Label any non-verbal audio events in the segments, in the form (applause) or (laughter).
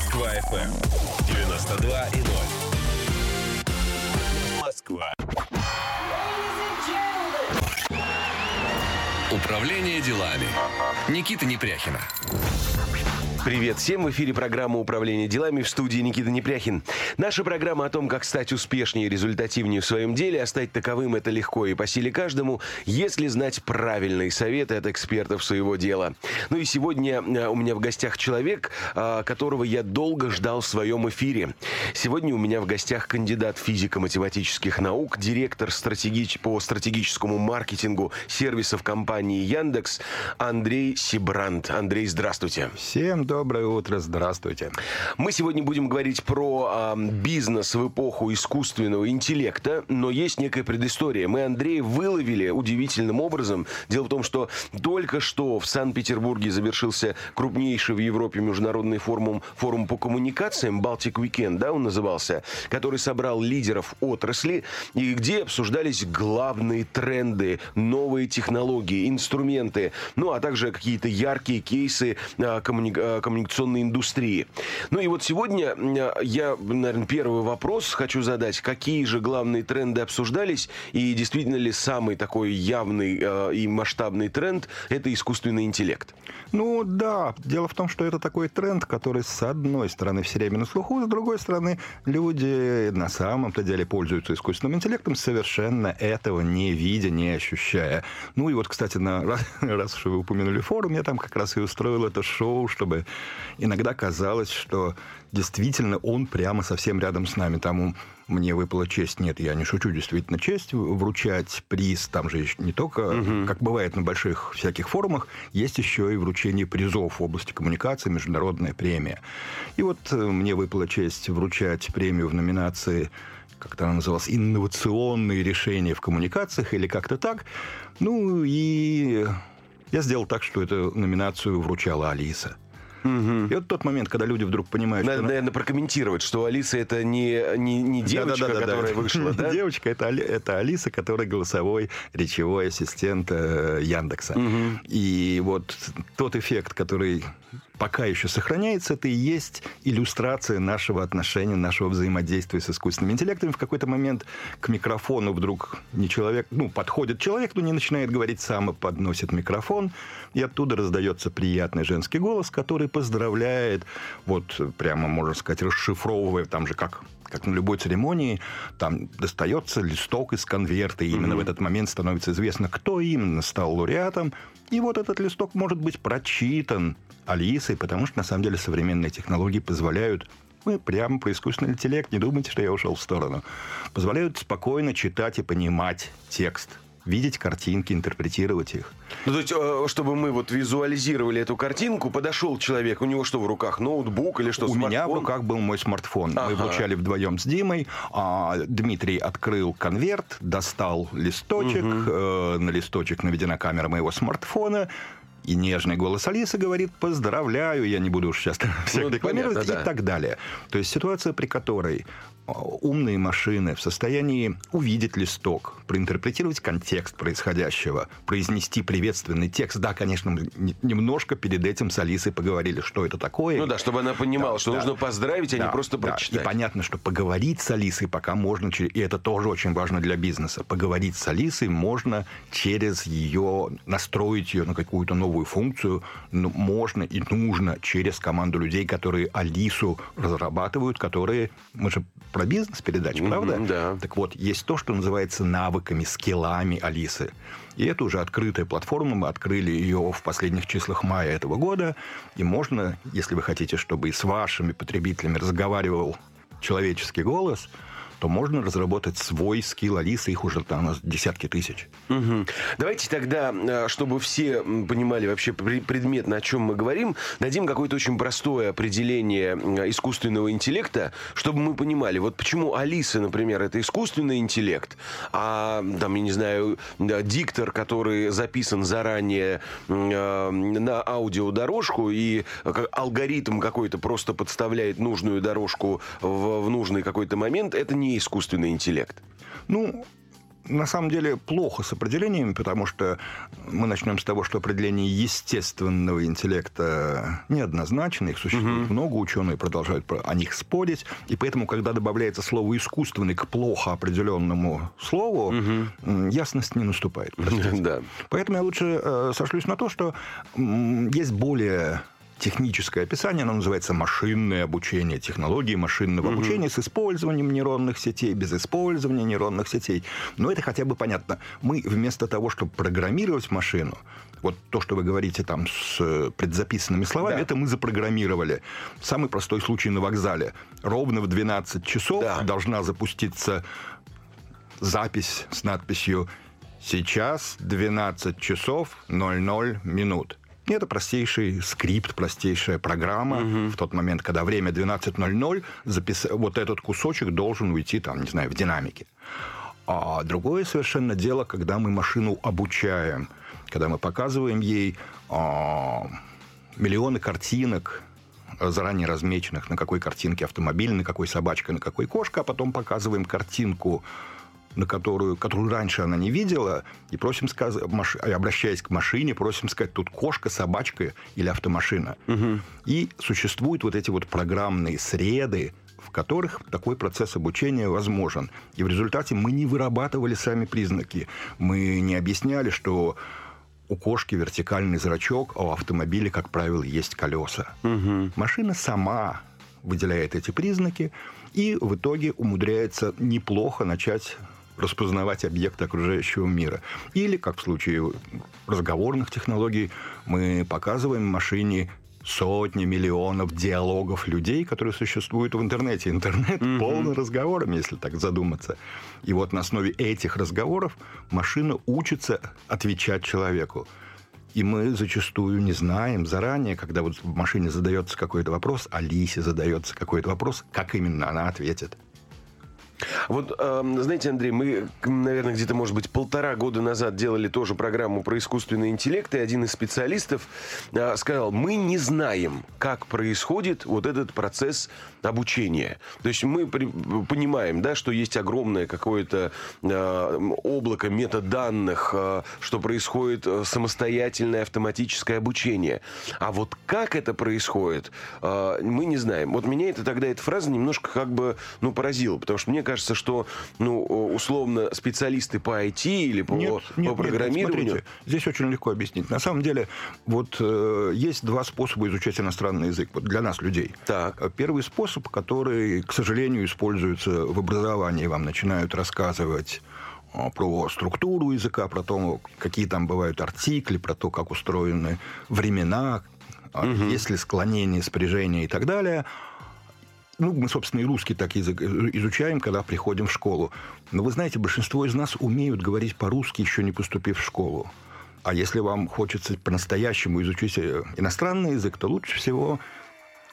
Москва FM 92 и 0. Москва. Управление делами. Никита Непряхина. Привет всем! В эфире программа «Управление делами» в студии Никита Непряхин. Наша программа о том, как стать успешнее и результативнее в своем деле, а стать таковым это легко и по силе каждому, если знать правильные советы от экспертов своего дела. Ну и сегодня э, у меня в гостях человек, э, которого я долго ждал в своем эфире. Сегодня у меня в гостях кандидат физико-математических наук, директор стратегич... по стратегическому маркетингу сервисов компании Яндекс Андрей Сибрант. Андрей, здравствуйте. Всем доброе утро, здравствуйте. Мы сегодня будем говорить про э, бизнес в эпоху искусственного интеллекта, но есть некая предыстория. Мы Андрея выловили удивительным образом. Дело в том, что только что в Санкт-Петербурге завершился крупнейший в Европе международный форум, форум по коммуникациям, Baltic Weekend, да, он назывался, который собрал лидеров отрасли, и где обсуждались главные тренды, новые технологии, инструменты, ну, а также какие-то яркие кейсы э, коммуникации коммуникационной индустрии. Ну и вот сегодня я, наверное, первый вопрос хочу задать. Какие же главные тренды обсуждались? И действительно ли самый такой явный э, и масштабный тренд – это искусственный интеллект? Ну да, дело в том, что это такой тренд, который с одной стороны все время на слуху, с другой стороны люди на самом-то деле пользуются искусственным интеллектом, совершенно этого не видя, не ощущая. Ну и вот, кстати, на, раз, (laughs) раз уж вы упомянули форум, я там как раз и устроил это шоу, чтобы иногда казалось, что действительно он прямо совсем рядом с нами. Там мне выпала честь, нет, я не шучу, действительно честь вручать приз. Там же не только, угу. как бывает на больших всяких форумах, есть еще и вручение призов в области коммуникации, международная премия. И вот э, мне выпала честь вручать премию в номинации как то она называлась, инновационные решения в коммуникациях или как-то так. Ну и я сделал так, что эту номинацию вручала Алиса. Угу. И вот тот момент, когда люди вдруг понимают, Надо, что... наверное, прокомментировать, что Алиса это не, не, не девочка, да, да, да, которая да. вышла, да? (laughs) Девочка это, это Алиса, которая голосовой речевой ассистент э, Яндекса. Угу. И вот тот эффект, который пока еще сохраняется, это и есть иллюстрация нашего отношения, нашего взаимодействия с искусственным интеллектом. В какой-то момент к микрофону вдруг не человек, ну, подходит человек, но не начинает говорить сам, и подносит микрофон, и оттуда раздается приятный женский голос, который поздравляет, вот прямо, можно сказать, расшифровывая, там же как как на любой церемонии, там достается листок из конверта, и именно mm-hmm. в этот момент становится известно, кто именно стал лауреатом, и вот этот листок может быть прочитан Алисой, потому что, на самом деле, современные технологии позволяют мы прямо про искусственный интеллект, не думайте, что я ушел в сторону. Позволяют спокойно читать и понимать текст видеть картинки, интерпретировать их. Ну, то есть, э, чтобы мы вот визуализировали эту картинку, подошел человек, у него что в руках, ноутбук или что, У смартфон? меня в руках был мой смартфон. Ага. Мы вручали вдвоем с Димой. А Дмитрий открыл конверт, достал листочек, угу. э, на листочек наведена камера моего смартфона, и нежный голос Алисы говорит «поздравляю», я не буду уж сейчас (laughs) всех ну, декламировать, понятно, да. и так далее. То есть ситуация, при которой умные машины в состоянии увидеть листок, проинтерпретировать контекст происходящего, произнести приветственный текст. Да, конечно, немножко перед этим с Алисой поговорили, что это такое. Ну да, чтобы она понимала, да, что да, нужно поздравить, а да, не просто да. прочитать. И понятно, что поговорить с Алисой пока можно, и это тоже очень важно для бизнеса, поговорить с Алисой можно через ее, настроить ее на какую-то новую функцию, но можно и нужно через команду людей, которые Алису разрабатывают, которые, мы же про бизнес передачи, правда? Mm-hmm, да. Так вот, есть то, что называется навыками, скиллами Алисы. И это уже открытая платформа. Мы открыли ее в последних числах мая этого года. И можно, если вы хотите, чтобы и с вашими потребителями разговаривал человеческий голос – то можно разработать свой скилл Алисы, их уже там десятки тысяч. Угу. Давайте тогда, э, чтобы все понимали вообще предметно, о чем мы говорим, дадим какое-то очень простое определение искусственного интеллекта, чтобы мы понимали, вот почему Алиса, например, это искусственный интеллект, а там, я не знаю, диктор, который записан заранее э, на аудиодорожку, и алгоритм какой-то просто подставляет нужную дорожку в нужный какой-то момент, это не искусственный интеллект? Ну, на самом деле плохо с определениями, потому что мы начнем с того, что определение естественного интеллекта неоднозначно, их существует угу. много, ученые продолжают о них спорить, и поэтому, когда добавляется слово искусственный к плохо определенному слову, угу. ясность не наступает. (laughs) Да. Поэтому я лучше э, сошлюсь на то, что есть более техническое описание, оно называется машинное обучение, технологии машинного угу. обучения с использованием нейронных сетей, без использования нейронных сетей. Но это хотя бы понятно. Мы вместо того, чтобы программировать машину, вот то, что вы говорите там с предзаписанными словами, да. это мы запрограммировали. Самый простой случай на вокзале. Ровно в 12 часов да. должна запуститься запись с надписью «Сейчас 12 часов 00 минут». Это простейший скрипт, простейшая программа. Угу. В тот момент, когда время 12.00, запис... вот этот кусочек должен уйти, там, не знаю, в динамике. А другое совершенно дело, когда мы машину обучаем, когда мы показываем ей а, миллионы картинок, заранее размеченных, на какой картинке автомобиль, на какой собачка, на какой кошка, а потом показываем картинку на которую, которую раньше она не видела, и просим сказать, маш... обращаясь к машине, просим сказать, тут кошка, собачка или автомашина. Угу. И существуют вот эти вот программные среды, в которых такой процесс обучения возможен. И в результате мы не вырабатывали сами признаки. Мы не объясняли, что у кошки вертикальный зрачок, а у автомобиля, как правило, есть колеса. Угу. Машина сама выделяет эти признаки и в итоге умудряется неплохо начать распознавать объекты окружающего мира. Или, как в случае разговорных технологий, мы показываем машине сотни миллионов диалогов людей, которые существуют в интернете. Интернет mm-hmm. полный разговорами, если так задуматься. И вот на основе этих разговоров машина учится отвечать человеку. И мы зачастую не знаем заранее, когда вот в машине задается какой-то вопрос, Алисе задается какой-то вопрос, как именно она ответит. Вот, знаете, Андрей, мы, наверное, где-то, может быть, полтора года назад делали тоже программу про искусственный интеллект, и один из специалистов а, сказал, мы не знаем, как происходит вот этот процесс обучения. То есть мы понимаем, да, что есть огромное какое-то а, облако метаданных, а, что происходит самостоятельное автоматическое обучение. А вот как это происходит, мы не знаем. Вот меня это тогда эта фраза немножко как бы, ну, поразила, потому что мне кажется, что, ну, условно, специалисты по IT или по, нет, по нет, программированию... Нет, смотрите, здесь очень легко объяснить. На самом деле, вот э, есть два способа изучать иностранный язык вот для нас, людей. Так. Э, первый способ, который, к сожалению, используется в образовании. Вам начинают рассказывать э, про структуру языка, про то, какие там бывают артикли, про то, как устроены времена, угу. есть ли склонение, спряжение и так далее – ну, мы, собственно, и русский так язык изучаем, когда приходим в школу. Но вы знаете, большинство из нас умеют говорить по-русски, еще не поступив в школу. А если вам хочется по-настоящему изучить э, иностранный язык, то лучше всего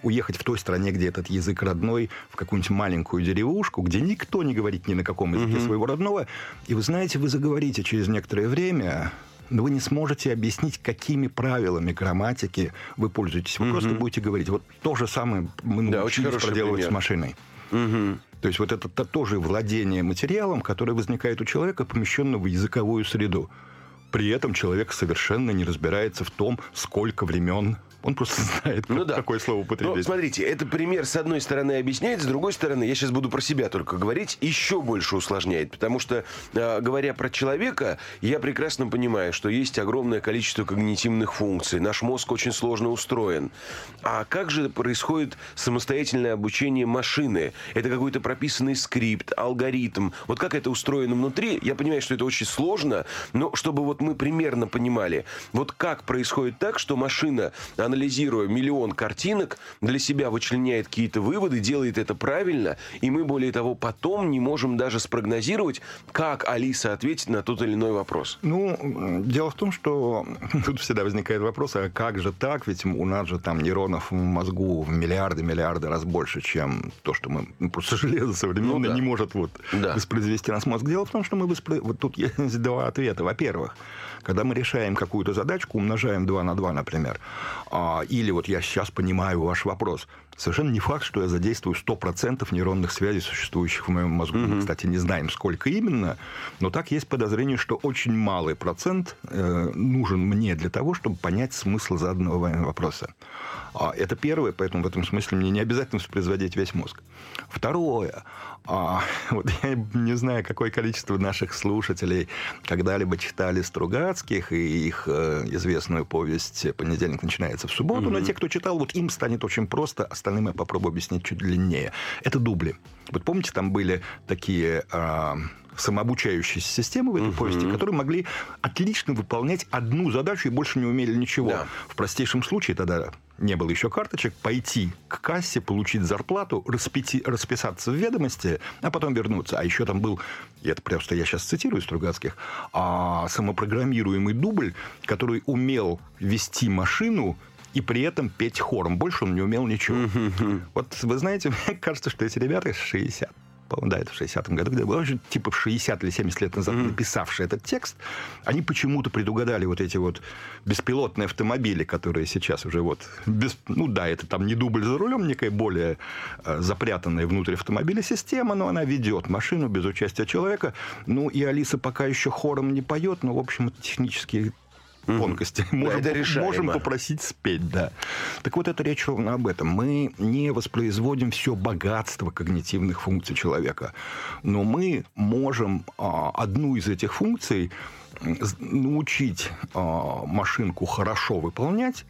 уехать в той стране, где этот язык родной, в какую-нибудь маленькую деревушку, где никто не говорит ни на каком языке угу. своего родного. И вы знаете, вы заговорите через некоторое время, но вы не сможете объяснить, какими правилами грамматики вы пользуетесь. Вы угу. просто будете говорить. Вот то же самое мы да, научились проделывать пример. с машиной. Угу. То есть вот это, это тоже владение материалом, которое возникает у человека, помещенного в языковую среду. При этом человек совершенно не разбирается в том, сколько времен он просто (laughs) знает, ну, да. какое слово употребить. Ну, смотрите, это пример с одной стороны объясняет, с другой стороны, я сейчас буду про себя только говорить, еще больше усложняет. Потому что, э, говоря про человека, я прекрасно понимаю, что есть огромное количество когнитивных функций. Наш мозг очень сложно устроен. А как же происходит самостоятельное обучение машины? Это какой-то прописанный скрипт, алгоритм. Вот как это устроено внутри? Я понимаю, что это очень сложно, но чтобы вот мы примерно понимали, вот как происходит так, что машина анализируя миллион картинок, для себя вычленяет какие-то выводы, делает это правильно, и мы, более того, потом не можем даже спрогнозировать, как Алиса ответит на тот или иной вопрос. Ну, дело в том, что (laughs) тут всегда возникает вопрос, а как же так? Ведь у нас же там нейронов в мозгу в миллиарды-миллиарды раз больше, чем то, что мы... Ну, просто (laughs) железо современное ну, да. не может вот да. воспроизвести наш мозг. Дело в том, что мы воспро... Вот тут (laughs) есть два ответа. Во-первых, когда мы решаем какую-то задачку, умножаем 2 на 2, например, или вот я сейчас понимаю ваш вопрос, Совершенно не факт, что я задействую 100% нейронных связей, существующих в моем мозгу. Мы, кстати, не знаем, сколько именно, но так есть подозрение, что очень малый процент э, нужен мне для того, чтобы понять смысл заданного вами вопроса. А, это первое, поэтому в этом смысле мне не обязательно воспроизводить весь мозг. Второе. А, (laughs) вот я не знаю, какое количество наших слушателей когда-либо читали Стругацких и их э, известную повесть «Понедельник начинается в субботу», mm-hmm. но те, кто читал, вот им станет очень просто, остальным я попробую объяснить чуть длиннее. Это дубли. Вот помните, там были такие... Э, самообучающиеся системы в этой угу. повести, которые могли отлично выполнять одну задачу и больше не умели ничего. Да. В простейшем случае тогда не было еще карточек, пойти к кассе, получить зарплату, распяти, расписаться в ведомости, а потом вернуться. А еще там был, и это просто я сейчас цитирую Стругацких, а, самопрограммируемый дубль, который умел вести машину и при этом петь хором. Больше он не умел ничего. Вот вы знаете, (laughs) мне кажется, что эти ребята 60 по-моему, да, это в 60-м году, где было, типа в 60 или 70 лет назад mm-hmm. написавший этот текст, они почему-то предугадали вот эти вот беспилотные автомобили, которые сейчас уже вот... Без, ну да, это там не дубль за рулем, некая более э, запрятанная внутрь автомобиля система, но она ведет машину без участия человека. Ну и Алиса пока еще хором не поет, но, в общем, это технически тонкости. Можем, это можем попросить спеть, да. Так вот, это речь ровно об этом. Мы не воспроизводим все богатство когнитивных функций человека, но мы можем а, одну из этих функций научить а, машинку хорошо выполнять,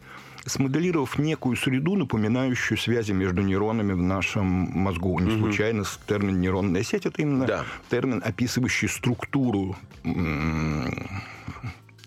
смоделировав некую среду, напоминающую связи между нейронами в нашем мозгу. Не случайно термин нейронная сеть это именно да. термин, описывающий структуру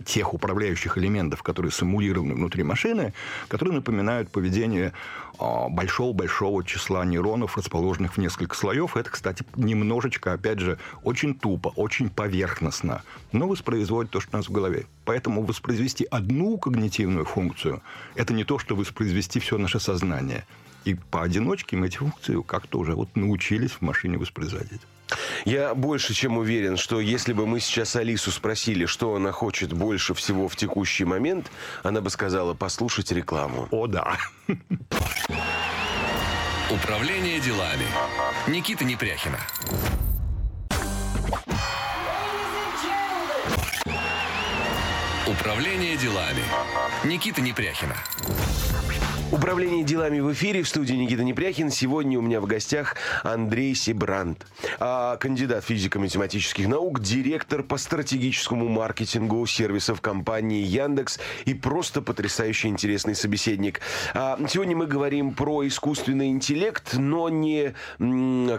тех управляющих элементов, которые симулированы внутри машины, которые напоминают поведение а, большого-большого числа нейронов, расположенных в несколько слоев. Это, кстати, немножечко, опять же, очень тупо, очень поверхностно, но воспроизводит то, что у нас в голове. Поэтому воспроизвести одну когнитивную функцию – это не то, что воспроизвести все наше сознание. И поодиночке мы эти функции как-то уже вот научились в машине воспроизводить. Я больше чем уверен, что если бы мы сейчас Алису спросили, что она хочет больше всего в текущий момент, она бы сказала послушать рекламу. О, да. Управление делами. Никита Непряхина. Управление делами. Никита Непряхина. Управление делами в эфире в студии Никита Непряхин. Сегодня у меня в гостях Андрей Сибрант, а, кандидат физико-математических наук, директор по стратегическому маркетингу сервисов компании Яндекс и просто потрясающе интересный собеседник. А, сегодня мы говорим про искусственный интеллект, но не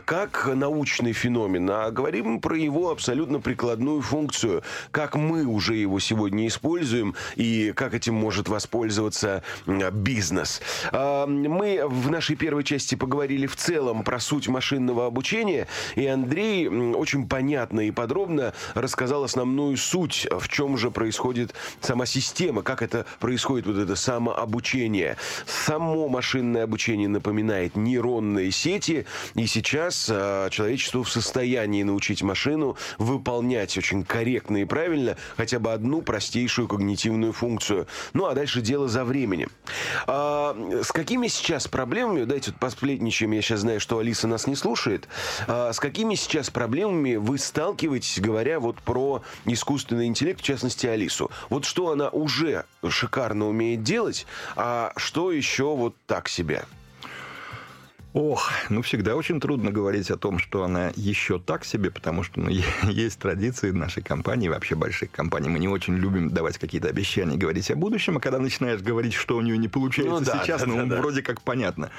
как научный феномен, а говорим про его абсолютно прикладную функцию, как мы уже его сегодня используем и как этим может воспользоваться бизнес. Мы в нашей первой части поговорили в целом про суть машинного обучения, и Андрей очень понятно и подробно рассказал основную суть, в чем же происходит сама система, как это происходит вот это самообучение. Само машинное обучение напоминает нейронные сети, и сейчас а, человечество в состоянии научить машину выполнять очень корректно и правильно хотя бы одну простейшую когнитивную функцию. Ну, а дальше дело за временем. А, с какими сейчас проблемами, дайте вот посплетничаем, я сейчас знаю, что Алиса нас не слушает, а, с какими сейчас проблемами вы сталкиваетесь, говоря вот про искусственный интеллект, в частности Алису? Вот что она уже шикарно умеет делать, а что еще вот так себе? Ох, ну всегда очень трудно говорить о том, что она еще так себе, потому что ну, (laughs) есть традиции нашей компании, вообще больших компаний. Мы не очень любим давать какие-то обещания, говорить о будущем, а когда начинаешь говорить, что у нее не получается ну, да, сейчас, да, ну да, вроде да. как понятно.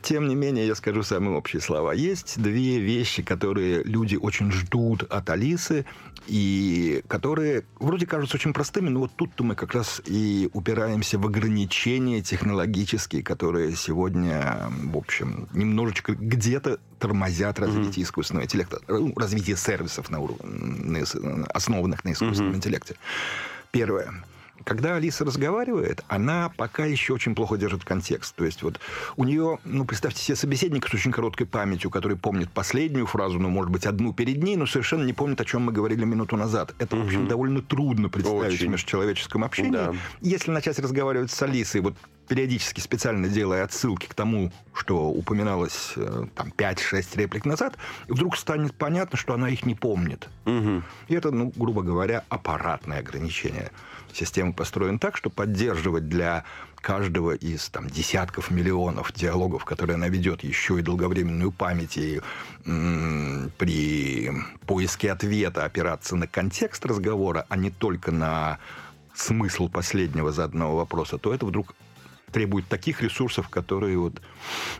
Тем не менее, я скажу самые общие слова. Есть две вещи, которые люди очень ждут от Алисы, и которые вроде кажутся очень простыми, но вот тут-то мы как раз и упираемся в ограничения технологические, которые сегодня, в общем, немножечко где-то тормозят развитие mm-hmm. искусственного интеллекта, ну, развитие сервисов, на уровне, основанных на искусственном mm-hmm. интеллекте. Первое когда Алиса разговаривает, она пока еще очень плохо держит контекст. То есть вот у нее, ну, представьте себе собеседника с очень короткой памятью, который помнит последнюю фразу, ну, может быть, одну перед ней, но совершенно не помнит, о чем мы говорили минуту назад. Это, угу. в общем, довольно трудно представить очень. в межчеловеческом общении. Да. Если начать разговаривать с Алисой, вот периодически специально делая отсылки к тому, что упоминалось э, там 5-6 реплик назад, вдруг станет понятно, что она их не помнит. Угу. И это, ну, грубо говоря, аппаратное ограничение. Система построена так, что поддерживать для каждого из там, десятков миллионов диалогов, которые она ведет, еще и долговременную память, и при поиске ответа опираться на контекст разговора, а не только на смысл последнего заданного вопроса, то это вдруг требует таких ресурсов, которые вот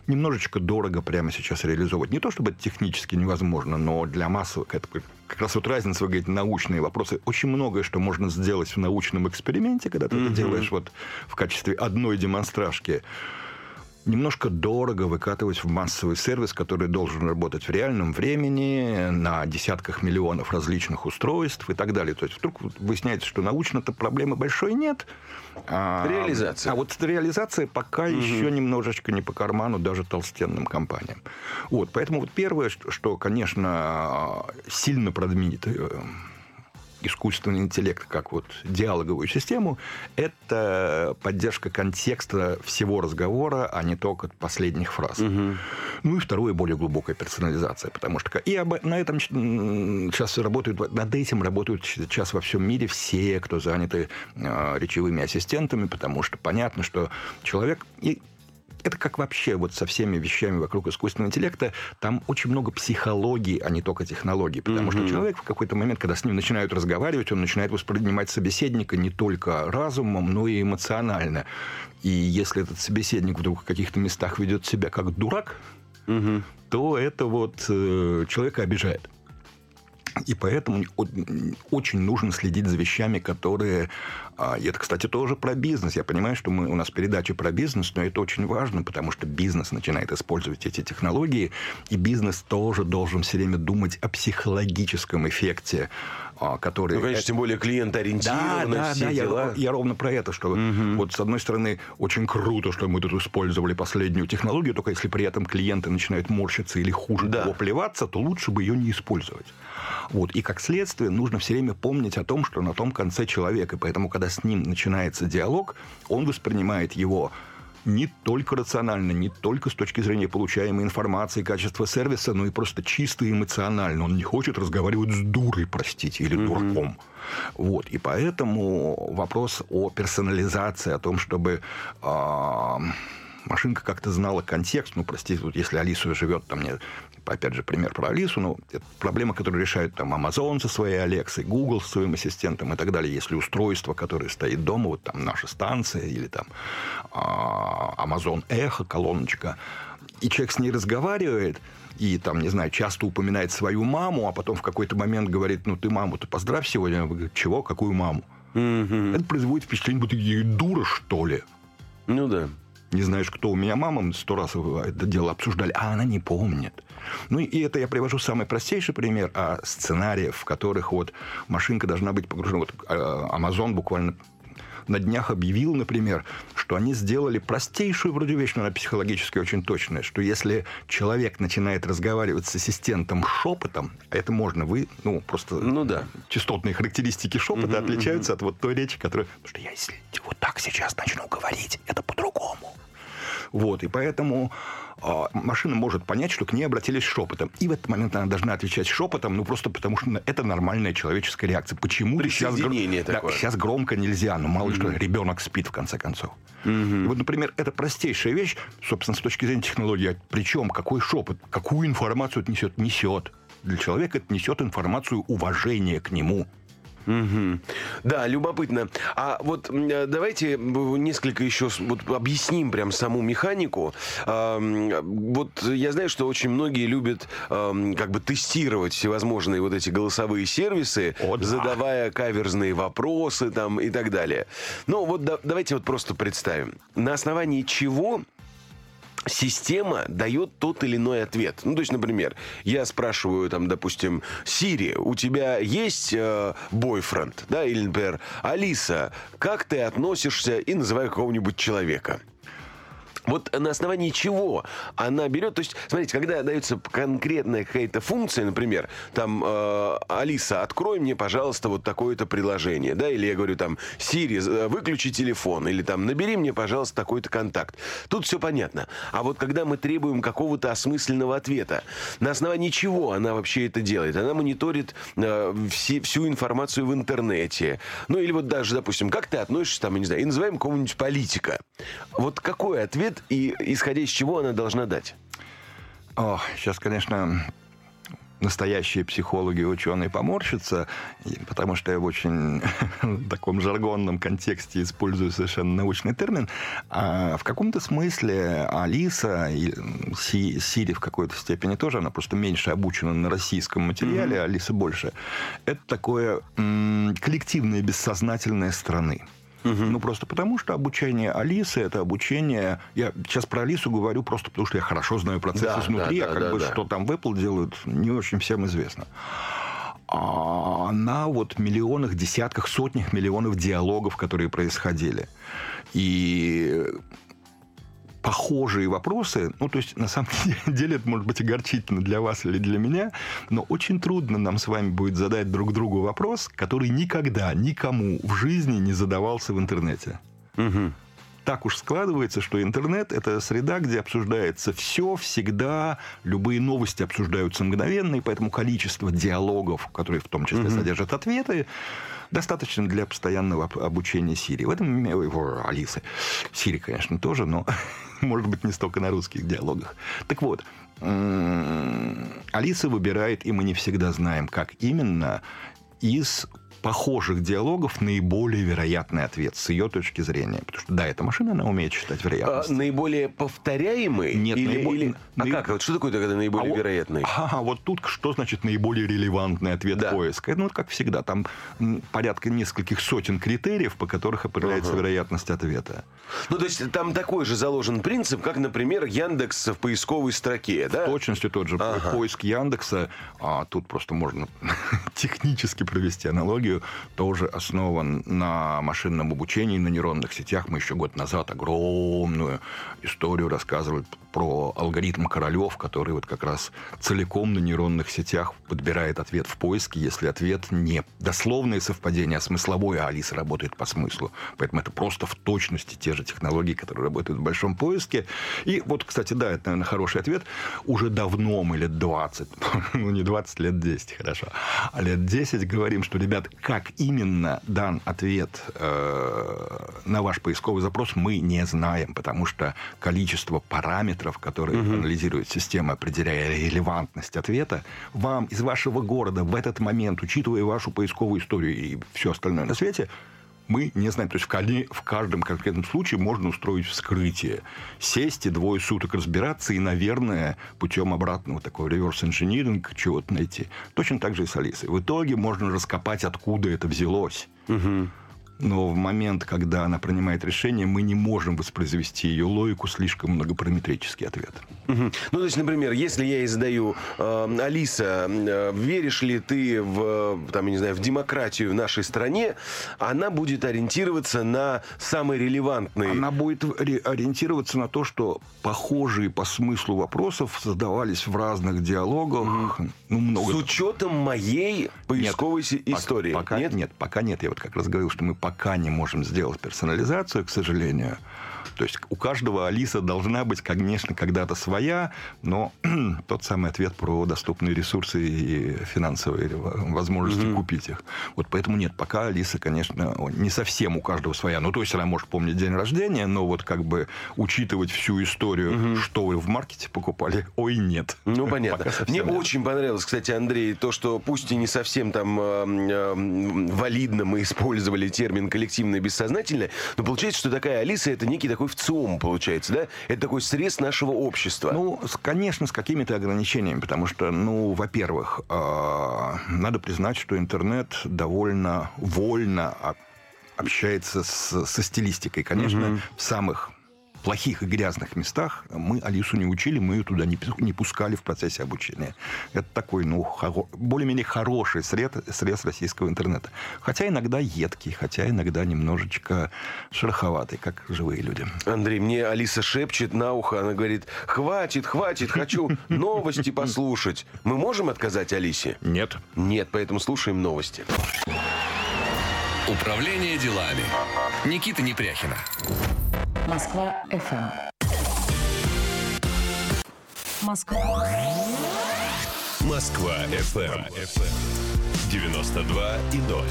немножечко дорого прямо сейчас реализовывать. Не то, чтобы это технически невозможно, но для массовых, это как раз вот разница, вы говорите, научные вопросы. Очень многое, что можно сделать в научном эксперименте, когда ты mm-hmm. это делаешь вот в качестве одной демонстражки, немножко дорого выкатывать в массовый сервис, который должен работать в реальном времени, на десятках миллионов различных устройств и так далее. То есть вдруг выясняется, что научно-то проблемы большой нет. А, реализация. А вот реализация пока угу. еще немножечко не по карману даже толстенным компаниям. Вот, поэтому вот первое, что, конечно, сильно продвинет э, искусственный интеллект как вот диалоговую систему, это поддержка контекста всего разговора, а не только последних фраз. Угу. Ну и второе, более глубокая персонализация, потому что и об, на этом сейчас работают, над этим работают сейчас во всем мире все, кто заняты э, речевыми ассистентами, потому что понятно, что человек и это как вообще вот со всеми вещами вокруг искусственного интеллекта, там очень много психологии, а не только технологий. Потому mm-hmm. что человек в какой-то момент, когда с ним начинают разговаривать, он начинает воспринимать собеседника не только разумом, но и эмоционально. И если этот собеседник вдруг в каких-то местах ведет себя как дурак, mm-hmm. то это вот э, человека обижает. И поэтому очень нужно следить за вещами, которые... А, и это, кстати, тоже про бизнес. Я понимаю, что мы, у нас передача про бизнес, но это очень важно, потому что бизнес начинает использовать эти технологии, и бизнес тоже должен все время думать о психологическом эффекте, а, который... Ну, конечно, тем более клиент-ориентированный, да, да, все да, дела. Я, я ровно про это, что угу. вот с одной стороны очень круто, что мы тут использовали последнюю технологию, только если при этом клиенты начинают морщиться или хуже да. того плеваться, то лучше бы ее не использовать. Вот. И как следствие нужно все время помнить о том, что на том конце человек. И поэтому, когда с ним начинается диалог, он воспринимает его не только рационально, не только с точки зрения получаемой информации, качества сервиса, но и просто чисто эмоционально. Он не хочет разговаривать с дурой, простите, или mm-hmm. дураком. Вот. И поэтому вопрос о персонализации, о том, чтобы... Э- машинка как-то знала контекст. Ну, простите, вот если Алиса живет там, нет, опять же, пример про Алису, ну, это проблема, которую решают там Amazon со своей Алексой, Google со своим ассистентом и так далее. Если устройство, которое стоит дома, вот там наша станция или там а, Amazon Echo, колоночка, и человек с ней разговаривает, и там, не знаю, часто упоминает свою маму, а потом в какой-то момент говорит, ну, ты маму-то поздравь сегодня. Вы говорите, чего? Какую маму? Mm-hmm. Это производит впечатление, будто я дура, что ли. Ну да не знаешь, кто у меня мама, сто раз это дело обсуждали, а она не помнит. Ну и это я привожу самый простейший пример а сценариев, в которых вот машинка должна быть погружена. Вот Amazon буквально на днях объявил, например, что они сделали простейшую вроде вещь, но она психологически очень точная, что если человек начинает разговаривать с ассистентом шепотом, а это можно, вы, ну, просто ну, да. частотные характеристики шепота угу, отличаются угу. от вот той речи, которая... Потому что я если вот так сейчас начну говорить, это по-другому. Вот, и поэтому машина может понять, что к ней обратились шепотом. И в этот момент она должна отвечать шепотом, ну, просто потому что это нормальная человеческая реакция. Почему сейчас, да, сейчас громко нельзя, но мало ли mm-hmm. что, ребенок спит, в конце концов. Mm-hmm. вот, например, это простейшая вещь, собственно, с точки зрения технологии. Причем, какой шепот, какую информацию это несет? Несет. Для человека это несет информацию уважения к нему. Угу. Да, любопытно. А вот давайте несколько еще вот объясним прям саму механику. Вот я знаю, что очень многие любят как бы тестировать всевозможные вот эти голосовые сервисы, О, да. задавая каверзные вопросы там и так далее. Ну вот да, давайте вот просто представим. На основании чего система дает тот или иной ответ. Ну, то есть, например, я спрашиваю, там, допустим, Сири, у тебя есть э, бойфренд, да, или, например, Алиса, как ты относишься и называю какого-нибудь человека. Вот на основании чего она берет? То есть, смотрите, когда дается конкретная какая-то функция, например, там, э, Алиса, открой мне, пожалуйста, вот такое-то приложение, да, или я говорю там, Сири, э, выключи телефон, или там, набери мне, пожалуйста, такой-то контакт. Тут все понятно. А вот когда мы требуем какого-то осмысленного ответа, на основании чего она вообще это делает? Она мониторит э, все, всю информацию в интернете. Ну, или вот даже, допустим, как ты относишься, там, я не знаю, и называем кого-нибудь политика. Вот какой ответ и исходя из чего она должна дать? О, сейчас, конечно, настоящие психологи и ученые поморщатся, потому что я в очень (laughs) таком жаргонном контексте использую совершенно научный термин. А в каком-то смысле Алиса и Сири в какой-то степени тоже, она просто меньше обучена на российском материале, mm-hmm. Алиса больше. Это такое м- коллективное бессознательное страны. Угу. Ну, просто потому, что обучение Алисы – это обучение... Я сейчас про Алису говорю просто потому, что я хорошо знаю процессы да, изнутри, да, а как да, бы да. что там в Apple делают, не очень всем известно. А она вот в миллионах, десятках, сотнях миллионов диалогов, которые происходили. И похожие вопросы, ну, то есть, на самом (laughs) деле, это может быть огорчительно для вас или для меня, но очень трудно нам с вами будет задать друг другу вопрос, который никогда никому в жизни не задавался в интернете. Угу. Так уж складывается, что интернет – это среда, где обсуждается все, всегда, любые новости обсуждаются мгновенно, и поэтому количество диалогов, которые в том числе угу. содержат ответы, достаточно для постоянного обучения Сирии. В этом его Алисы. Сирии, конечно, тоже, но (laughs) может быть, не столько на русских диалогах. Так вот, Алиса выбирает, и мы не всегда знаем, как именно, из похожих диалогов наиболее вероятный ответ с ее точки зрения. Потому что, да, эта машина, она умеет считать вероятность. А, наиболее повторяемый? Нет, или, наиболее... Или... А наиб... как? Вот что такое тогда наиболее а вероятный? (laughs) А, вот тут что значит наиболее релевантный ответ да. поиска? Ну, как всегда, там порядка нескольких сотен критериев, по которых определяется ага. вероятность ответа. Ну, то есть там такой же заложен принцип, как, например, Яндекс в поисковой строке, да? В точности тот же. Ага. Поиск Яндекса, а тут просто можно (laughs) технически провести аналогию, технологию тоже основан на машинном обучении, на нейронных сетях. Мы еще год назад огромную историю рассказывали про алгоритм Королев, который вот как раз целиком на нейронных сетях подбирает ответ в поиске, если ответ не дословное совпадение, а смысловое, а Алиса работает по смыслу. Поэтому это просто в точности те же технологии, которые работают в большом поиске. И вот, кстати, да, это, наверное, хороший ответ. Уже давно мы лет 20, (laughs) ну не 20, лет 10, хорошо, а лет 10 говорим, что, ребят, как именно дан ответ э, на ваш поисковый запрос, мы не знаем, потому что количество параметров, которые угу. анализирует система, определяя релевантность ответа, вам из вашего города в этот момент, учитывая вашу поисковую историю и все остальное на свете, мы не знаем. То есть в, в каждом конкретном случае можно устроить вскрытие. Сесть и двое суток разбираться и, наверное, путем обратного такого реверс-инжиниринг чего-то найти. Точно так же и с Алисой. В итоге можно раскопать, откуда это взялось. Угу но в момент, когда она принимает решение, мы не можем воспроизвести ее логику, слишком многопараметрический ответ. Угу. Ну, то есть, например, если я ей задаю, э, Алиса, э, веришь ли ты в, там, я не знаю, в демократию в нашей стране, она будет ориентироваться на самый релевантный... Она будет ориентироваться на то, что похожие по смыслу вопросов создавались в разных диалогах. Угу. Ну, много... С учетом моей поисковой нет, истории? Пока, нет? нет, пока нет. Я вот как раз говорил, что мы пока не можем сделать персонализацию, к сожалению. То есть у каждого Алиса должна быть, конечно, когда-то своя, но (clears throat) тот самый ответ про доступные ресурсы и финансовые возможности mm-hmm. купить их. Вот поэтому нет, пока Алиса, конечно, не совсем у каждого своя. Ну, то есть она может помнить день рождения, но вот как бы учитывать всю историю, mm-hmm. что вы в маркете покупали, (laughs) ой, нет. Ну, понятно. Мне нет. очень понравилось, кстати, Андрей, то, что пусть и не совсем там э, э, валидно мы использовали термин коллективное бессознательное, но получается, что такая Алиса это некий такой в ЦИОМ, получается, да? Это такой срез нашего общества. Ну, конечно, с какими-то ограничениями, потому что, ну, во-первых, э, надо признать, что интернет довольно вольно общается с, со стилистикой. Конечно, угу. в самых плохих и грязных местах мы Алису не учили, мы ее туда не, не пускали в процессе обучения. Это такой, ну, хоро, более-менее хороший сред, срез российского интернета. Хотя иногда едкий, хотя иногда немножечко шероховатый, как живые люди. Андрей, мне Алиса шепчет на ухо, она говорит, хватит, хватит, хочу новости послушать. Мы можем отказать Алисе? Нет. Нет, поэтому слушаем новости. Управление делами. Никита Непряхина. Москва FM. Москва. Москва FM. 92 и 0.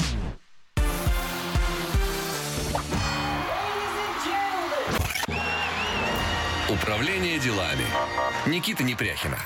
Управление делами. Никита Непряхина.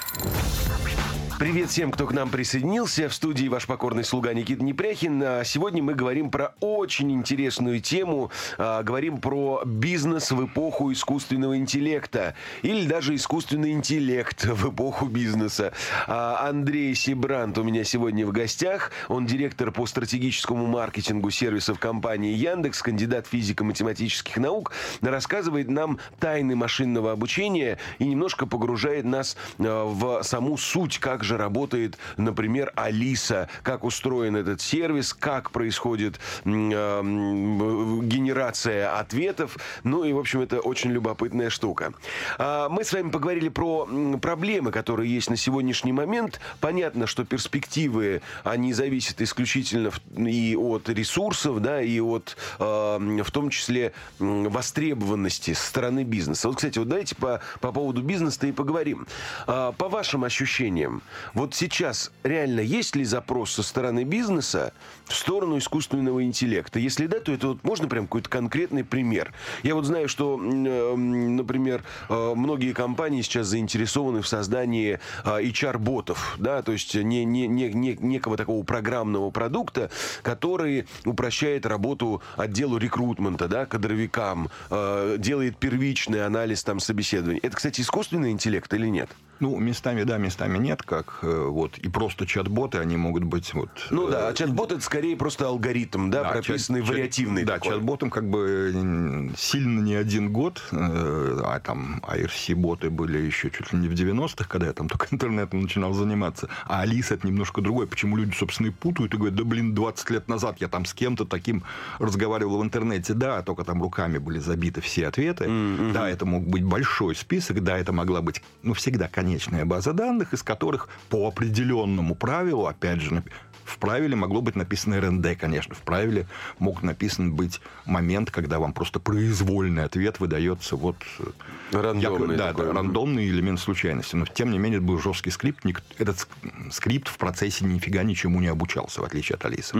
Привет всем, кто к нам присоединился. В студии ваш покорный слуга Никита Непряхин. А Сегодня мы говорим про очень интересную тему. А, Говорим про бизнес в эпоху искусственного интеллекта. Или даже искусственный интеллект (laughs) в эпоху бизнеса. А, Андрей Сибрант у меня сегодня в гостях. Он директор по стратегическому маркетингу сервисов компании Яндекс, кандидат физико-математических наук. Рассказывает нам тайны машинного обучения и немножко погружает нас в саму суть, как же работает, например, Алиса, как устроен этот сервис, как происходит э, м, генерация ответов. Ну и, в общем, это очень любопытная штука. А, Мы с вами поговорили про проблемы, которые есть на сегодняшний момент. Понятно, что перспективы, они зависят исключительно и от ресурсов, да, и от, э, в том числе, востребованности стороны бизнеса. Вот, кстати, вот давайте по, по поводу бизнеса и поговорим. А, По вашим ощущениям, вот сейчас реально есть ли запрос со стороны бизнеса в сторону искусственного интеллекта? Если да, то это вот можно прям какой-то конкретный пример. Я вот знаю, что, э, например, э, многие компании сейчас заинтересованы в создании HR-ботов, да, то есть не, не, не, не- некого такого программного продукта, который упрощает работу отделу рекрутмента, да, кадровикам, э, делает первичный анализ там собеседований. Это, кстати, искусственный интеллект или нет? Ну, местами да, местами нет, как э, вот и просто чат-боты, они могут быть вот... Ну да, э, а чат-бот это скорее просто алгоритм, да, Да, прописанный чат- вариативный. Да, такой. чат-ботом как бы сильно не один год, э, а там IRC-боты были еще чуть ли не в 90-х, когда я там только интернетом начинал заниматься. А Алиса это немножко другое. Почему люди, собственно, и путают и говорят, да блин, 20 лет назад я там с кем-то таким разговаривал в интернете. Да, только там руками были забиты все ответы. Да, это мог быть большой список, да, это могла быть, ну, всегда конечная база данных, из которых по определенному правилу, опять же, в правиле могло быть написано РНД, конечно. В правиле мог написан быть момент, когда вам просто произвольный ответ выдается вот... э, Рандомный да, такой. да, рандомный элемент случайности. Но, тем не менее, это был жесткий скрипт. Этот ск- скрипт в процессе нифига ничему не обучался, в отличие от Алисы.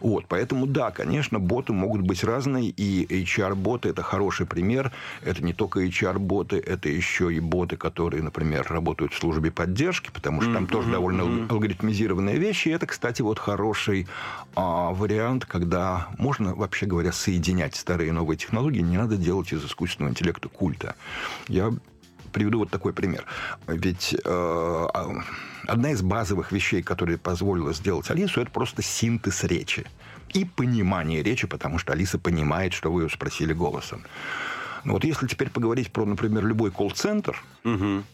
Вот, поэтому, да, конечно, боты могут быть разные, и HR-боты – это хороший пример. Это не только HR-боты, это еще и боты, которые, например, работают в службе поддержки, потому что там тоже довольно алг- алгоритмизированные вещи. И это, кстати, вот хороший а, вариант, когда можно, вообще говоря, соединять старые и новые технологии. Не надо делать из искусственного интеллекта культа. Я приведу вот такой пример. Ведь э, а, одна из базовых вещей, которые позволила сделать Алису, это просто синтез речи. И понимание речи, потому что Алиса понимает, что вы ее спросили голосом. Но вот если теперь поговорить про, например, любой колл-центр,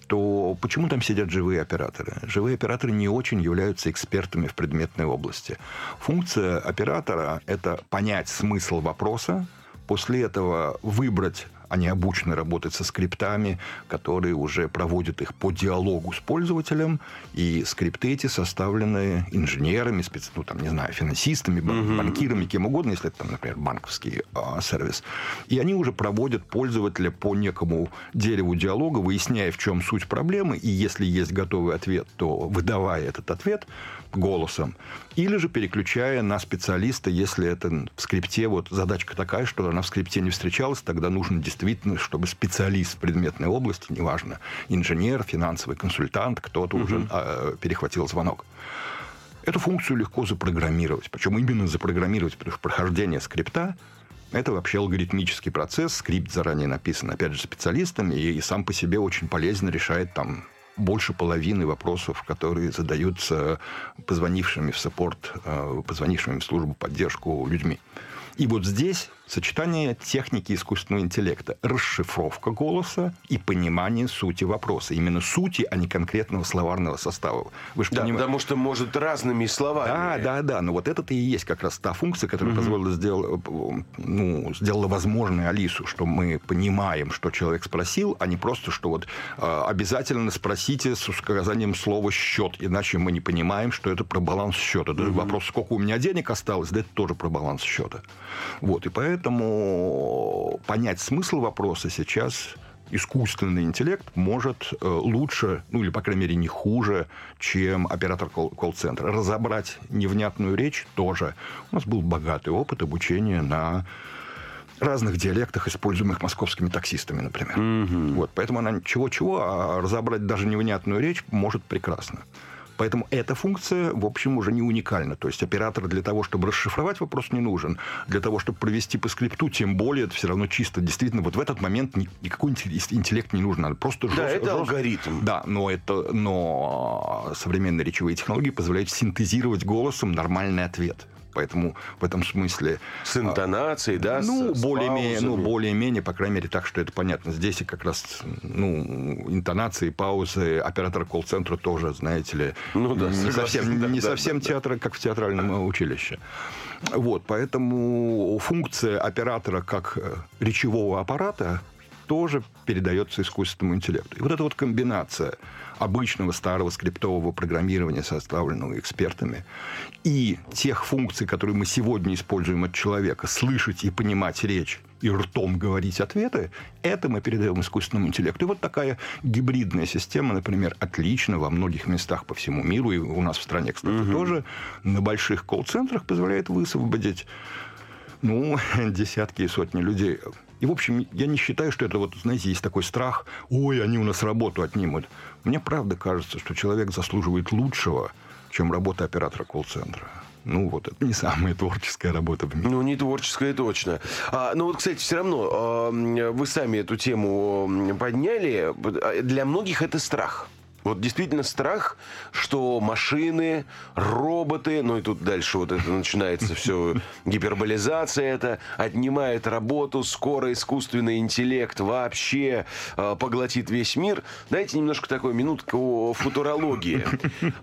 то почему там сидят живые операторы? Живые операторы не очень являются экспертами в предметной области. Функция оператора – это понять смысл вопроса, после этого выбрать они обучены работать со скриптами, которые уже проводят их по диалогу с пользователем. И скрипты эти составлены инженерами, спец... ну, там, не знаю, финансистами, бан- банкирами, кем угодно, если это, там, например, банковский а, сервис. И они уже проводят пользователя по некому дереву диалога, выясняя, в чем суть проблемы. И если есть готовый ответ, то выдавая этот ответ голосом. Или же переключая на специалиста, если это в скрипте, вот задачка такая, что она в скрипте не встречалась, тогда нужно действительно, чтобы специалист в предметной области, неважно, инженер, финансовый консультант, кто-то уже а, перехватил звонок. Эту функцию легко запрограммировать. Причем именно запрограммировать, потому что прохождение скрипта это вообще алгоритмический процесс. Скрипт заранее написан, опять же, специалистами, и, и сам по себе очень полезно решает там больше половины вопросов, которые задаются позвонившими в саппорт, э, позвонившими в службу поддержку людьми. И вот здесь сочетание техники искусственного интеллекта, расшифровка голоса и понимание сути вопроса. Именно сути, а не конкретного словарного состава. Вы же да, поним... потому что может разными словами. Да, да, да. Но вот это-то и есть как раз та функция, которая угу. позволила сделать, ну, сделала возможной Алису, что мы понимаем, что человек спросил, а не просто, что вот э, обязательно спросите с указанием слова счет, иначе мы не понимаем, что это про баланс счета. Даже угу. вопрос, сколько у меня денег осталось, да это тоже про баланс счета. Вот, и поэтому понять смысл вопроса сейчас искусственный интеллект может э, лучше, ну или, по крайней мере, не хуже, чем оператор колл-центра. Разобрать невнятную речь тоже. У нас был богатый опыт обучения на разных диалектах, используемых московскими таксистами, например. Mm-hmm. Вот, поэтому она чего-чего, а разобрать даже невнятную речь может прекрасно. Поэтому эта функция, в общем, уже не уникальна. То есть оператор для того, чтобы расшифровать вопрос, не нужен. Для того, чтобы провести по скрипту, тем более, это все равно чисто. Действительно, вот в этот момент никакой интеллект не нужен. Надо просто жест, да, это жест... алгоритм. Да, но, это, но современные речевые технологии позволяют синтезировать голосом нормальный ответ. Поэтому в этом смысле... С интонацией, да? Ну, более-менее, ну, более-менее, по крайней мере, так, что это понятно. Здесь и как раз, ну, интонации, паузы, оператор колл-центра тоже, знаете ли, ну, да, не совсем, да, не да, совсем да, театр, как в театральном училище. Вот, поэтому функция оператора как э, речевого аппарата тоже передается искусственному интеллекту. И вот эта вот комбинация обычного старого скриптового программирования, составленного экспертами, и тех функций, которые мы сегодня используем от человека, слышать и понимать речь и ртом говорить ответы, это мы передаем искусственному интеллекту. И вот такая гибридная система, например, отлично во многих местах по всему миру, и у нас в стране, кстати, угу. тоже, на больших колл-центрах позволяет высвободить ну, (laughs) десятки и сотни людей и, в общем, я не считаю, что это вот, знаете, есть такой страх, ой, они у нас работу отнимут. Мне правда кажется, что человек заслуживает лучшего, чем работа оператора колл-центра. Ну, вот это не самая творческая работа в мире. Ну, не творческая точно. А, ну, вот, кстати, все равно, а, вы сами эту тему подняли. Для многих это страх. Вот действительно страх, что машины, роботы, ну и тут дальше вот это начинается все, (laughs) гиперболизация это, отнимает работу, скоро искусственный интеллект вообще э, поглотит весь мир. Дайте немножко такой минутку футурологии.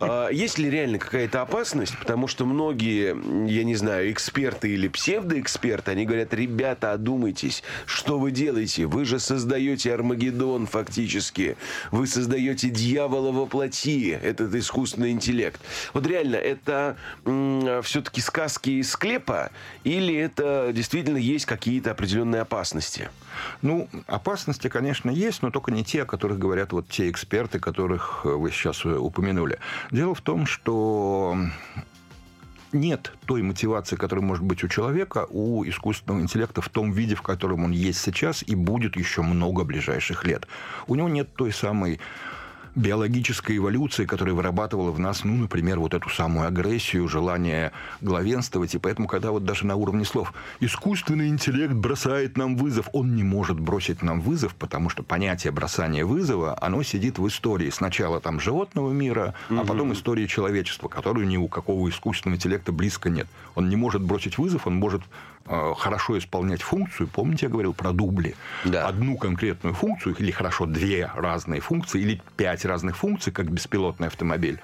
Э, есть ли реально какая-то опасность? Потому что многие, я не знаю, эксперты или псевдоэксперты, они говорят, ребята, одумайтесь, что вы делаете? Вы же создаете Армагеддон фактически. Вы создаете дьявола дьявола воплоти, этот искусственный интеллект. Вот реально, это все-таки сказки из склепа или это действительно есть какие-то определенные опасности? Ну, опасности, конечно, есть, но только не те, о которых говорят вот те эксперты, которых э, вы сейчас э, упомянули. Дело в том, что нет той мотивации, которая может быть у человека, у искусственного интеллекта в том виде, в котором он есть сейчас и будет еще много ближайших лет. У него нет той самой биологической эволюции, которая вырабатывала в нас, ну, например, вот эту самую агрессию, желание главенствовать. И поэтому, когда вот даже на уровне слов искусственный интеллект бросает нам вызов, он не может бросить нам вызов, потому что понятие бросания вызова, оно сидит в истории. Сначала там животного мира, угу. а потом истории человечества, которую ни у какого искусственного интеллекта близко нет. Он не может бросить вызов, он может хорошо исполнять функцию, помните, я говорил про дубли, да. одну конкретную функцию, или хорошо две разные функции, или пять разных функций, как беспилотный автомобиль,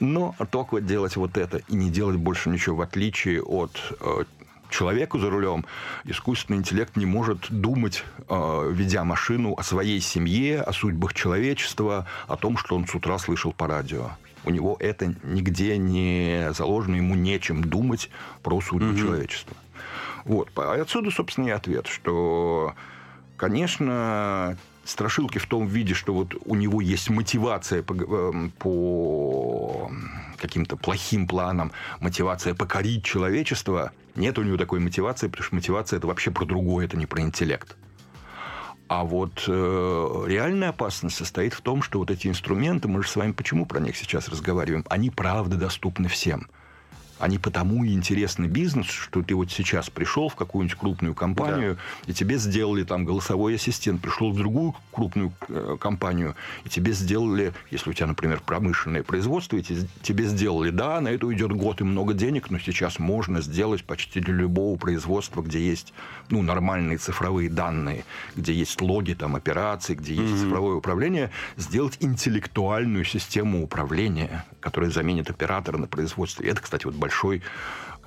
но только делать вот это и не делать больше ничего, в отличие от э, человека за рулем, искусственный интеллект не может думать, э, ведя машину, о своей семье, о судьбах человечества, о том, что он с утра слышал по радио у него это нигде не заложено, ему нечем думать про судьбу угу. человечества. Вот. А отсюда, собственно, и ответ, что, конечно, страшилки в том виде, что вот у него есть мотивация по, эм, по каким-то плохим планам, мотивация покорить человечество, нет у него такой мотивации, потому что мотивация это вообще про другое, это не про интеллект. А вот э, реальная опасность состоит в том, что вот эти инструменты, мы же с вами почему про них сейчас разговариваем, они правда доступны всем. Они потому и интересны бизнесу, что ты вот сейчас пришел в какую-нибудь крупную компанию, да. и тебе сделали там голосовой ассистент, пришел в другую крупную э, компанию, и тебе сделали, если у тебя, например, промышленное производство, и тебе сделали, да, на это уйдет год и много денег, но сейчас можно сделать почти для любого производства, где есть ну, нормальные цифровые данные, где есть логи там, операций, где есть mm-hmm. цифровое управление, сделать интеллектуальную систему управления, которая заменит оператора на производстве. Это, кстати, вот большой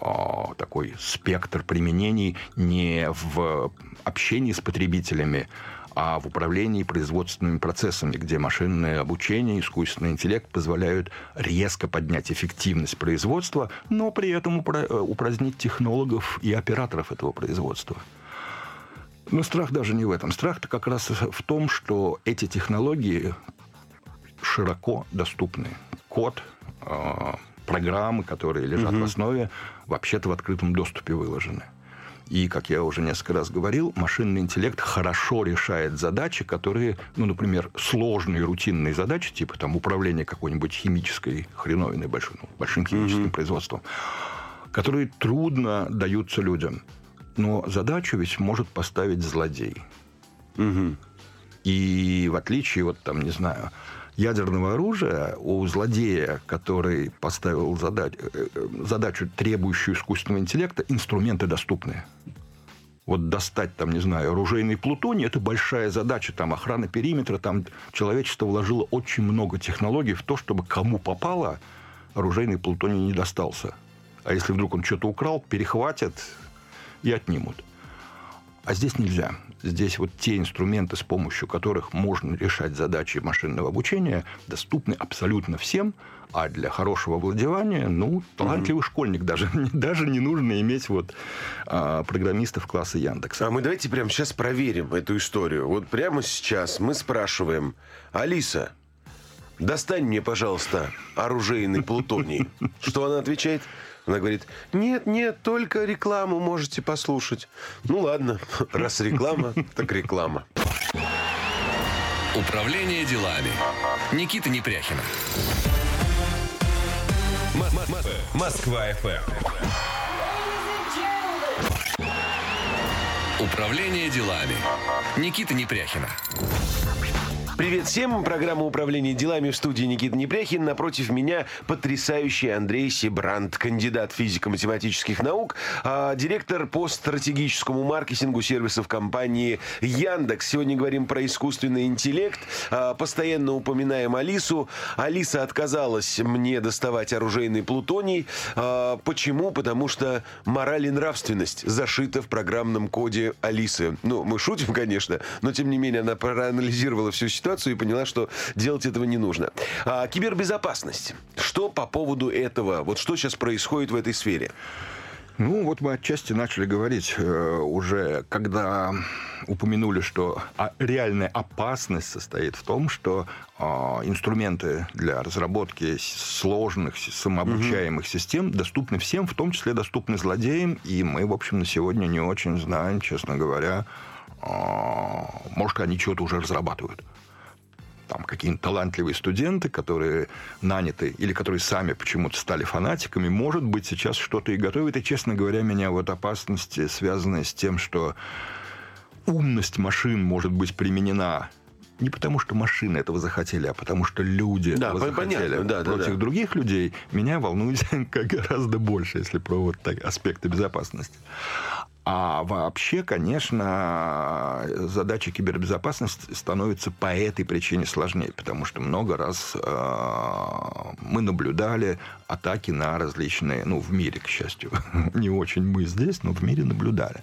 а, такой спектр применений не в общении с потребителями, а в управлении производственными процессами, где машинное обучение, искусственный интеллект позволяют резко поднять эффективность производства, но при этом упразднить технологов и операторов этого производства. Но страх даже не в этом. Страх-то как раз в том, что эти технологии широко доступны. Код, а, программы, которые лежат угу. в основе, вообще-то в открытом доступе выложены. И, как я уже несколько раз говорил, машинный интеллект хорошо решает задачи, которые, ну, например, сложные рутинные задачи, типа там управление какой-нибудь химической хреновиной большой, ну, большим химическим mm-hmm. производством, которые трудно даются людям. Но задачу ведь может поставить злодей. Mm-hmm. И в отличие, вот там, не знаю, ядерного оружия у злодея, который поставил задач, э, задачу, требующую искусственного интеллекта, инструменты доступны. Вот достать, там, не знаю, оружейный плутоний – это большая задача. Там охрана периметра, там человечество вложило очень много технологий в то, чтобы кому попало, оружейный плутоний не достался. А если вдруг он что-то украл, перехватят и отнимут. А здесь нельзя. Здесь вот те инструменты, с помощью которых можно решать задачи машинного обучения, доступны абсолютно всем, а для хорошего владевания, ну, талантливый угу. школьник даже, (laughs) даже не нужно иметь вот а, программистов класса Яндекса. А мы давайте прямо сейчас проверим эту историю. Вот прямо сейчас мы спрашиваем, Алиса, достань мне, пожалуйста, оружейный плутоний. (laughs) Что она отвечает? Она говорит, нет, нет, только рекламу можете послушать. Ну ладно, (laughs) раз реклама, так реклама. Управление делами. Никита Непряхина. Москва ФМ. Управление делами. Никита Непряхина. Привет всем. Программа управления делами в студии Никита Непряхин. Напротив меня потрясающий Андрей Сибрант, кандидат физико-математических наук, а, директор по стратегическому маркетингу сервисов компании Яндекс. Сегодня говорим про искусственный интеллект. А, постоянно упоминаем Алису. Алиса отказалась мне доставать оружейный плутоний. А, почему? Потому что мораль и нравственность зашита в программном коде Алисы. Ну, мы шутим, конечно, но тем не менее она проанализировала всю ситуацию ситуацию и поняла, что делать этого не нужно. А, кибербезопасность. Что по поводу этого? Вот что сейчас происходит в этой сфере? Ну, вот мы отчасти начали говорить э, уже, когда упомянули, что реальная опасность состоит в том, что э, инструменты для разработки сложных самообучаемых угу. систем доступны всем, в том числе доступны злодеям, и мы, в общем, на сегодня не очень знаем, честно говоря, э, может, они что-то уже разрабатывают там какие-нибудь талантливые студенты, которые наняты или которые сами почему-то стали фанатиками, может быть, сейчас что-то и готовят. И, честно говоря, меня вот опасности, связанные с тем, что умность машин может быть применена не потому, что машины этого захотели, а потому, что люди да, этого захотели да, против да, да. других людей, меня волнует (laughs) гораздо больше, если про вот так, аспекты безопасности. А вообще, конечно, задача кибербезопасности становится по этой причине сложнее, потому что много раз э, мы наблюдали атаки на различные, ну, в мире, к счастью, (laughs) не очень мы здесь, но в мире наблюдали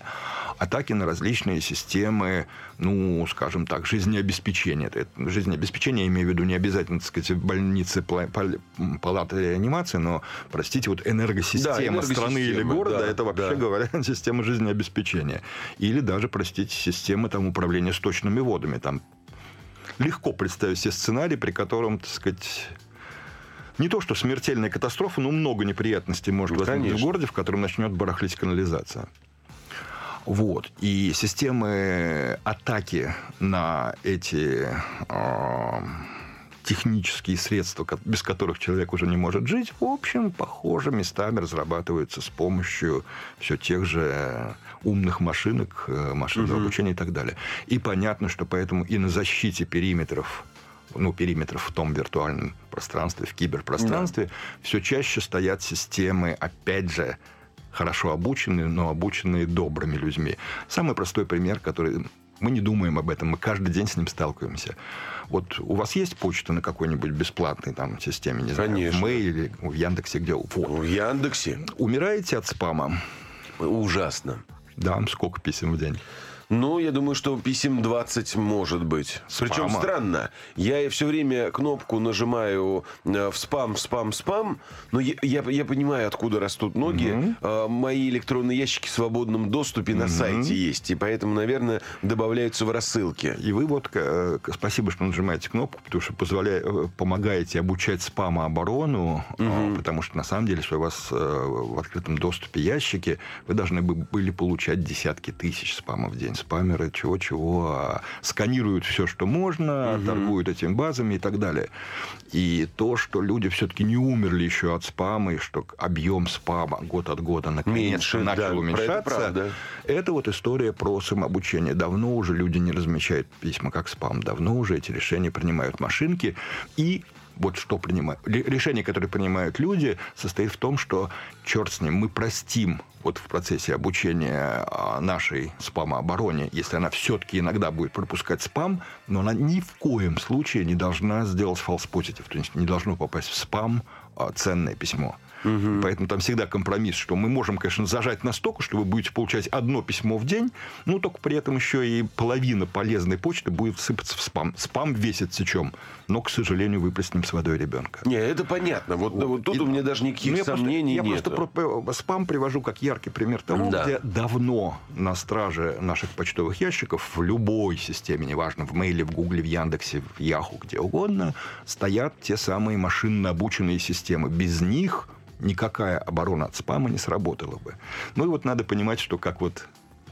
атаки на различные системы, ну, скажем так, жизнеобеспечения. Это, жизнеобеспечение, я имею в виду не обязательно, так сказать, в больнице, палаты реанимации, но, простите, вот энергосистема, да, энергосистема страны или города, да, это вообще да. говоря, (laughs) система жизнеобеспечения. Или даже, простите, система там, управления сточными водами. Там легко представить себе сценарий, при котором, так сказать, не то, что смертельная катастрофа, но много неприятностей может возникнуть в городе, в котором начнет барахлить канализация. Вот. И системы атаки на эти э, технические средства, без которых человек уже не может жить, в общем, похоже, местами разрабатываются с помощью все тех же э, умных машинок, э, машинного обучения и так далее. И понятно, что поэтому и на защите периметров ну, периметров в том виртуальном пространстве, в киберпространстве, все чаще стоят системы, опять же, хорошо обученные, но обученные добрыми людьми. Самый простой пример, который мы не думаем об этом, мы каждый день с ним сталкиваемся. Вот у вас есть почта на какой-нибудь бесплатной там системе, не знаю, Конечно. в Мейле, в Яндексе, где? Вот. В Яндексе Умираете от спама? ужасно. Да, сколько писем в день? Ну, я думаю, что писем 20 может быть. Причем Спама. странно. Я все время кнопку нажимаю э, в спам, спам, спам. Но я, я, я понимаю, откуда растут ноги. Э, Мои электронные ящики в свободном доступе на сайте есть. И поэтому, наверное, добавляются в рассылки. И вы вот, э, спасибо, что нажимаете кнопку, потому что позволяя, э, помогаете обучать спамооборону, э, потому что на самом деле, что у вас в открытом доступе ящики, вы должны бы были получать десятки тысяч спамов в день. Спамеры чего-чего а, сканируют все, что можно, торгуют этими базами и так далее. И то, что люди все-таки не умерли еще от спама, и что объем спама год от года наконец-то да, начал это уменьшаться, правда. это вот история про самообучение. Давно уже люди не размещают письма как спам. Давно уже эти решения принимают машинки. И вот что принимают. Ре- Решение, которое принимают люди, состоит в том, что, черт с ним, мы простим вот в процессе обучения а, нашей спамообороне, если она все-таки иногда будет пропускать спам, но она ни в коем случае не должна сделать false positive, то есть не должно попасть в спам а, ценное письмо. Поэтому там всегда компромисс, что мы можем, конечно, зажать настолько, что вы будете получать одно письмо в день, но только при этом еще и половина полезной почты будет сыпаться в спам. Спам весит сечем, но, к сожалению, выплеснем с водой ребенка. Не, это понятно. Вот, вот тут И- у меня даже никаких Ну, я просто- сомнений я нет. просто про- спам привожу как яркий пример того, Да. где давно на страже наших почтовых ящиков в любой системе, неважно, в Мейле, в Гугле, в Яндексе, в Яху, где угодно, стоят те самые машинно обученные системы. Без них никакая оборона от спама не сработала бы. Ну и вот надо понимать, что как вот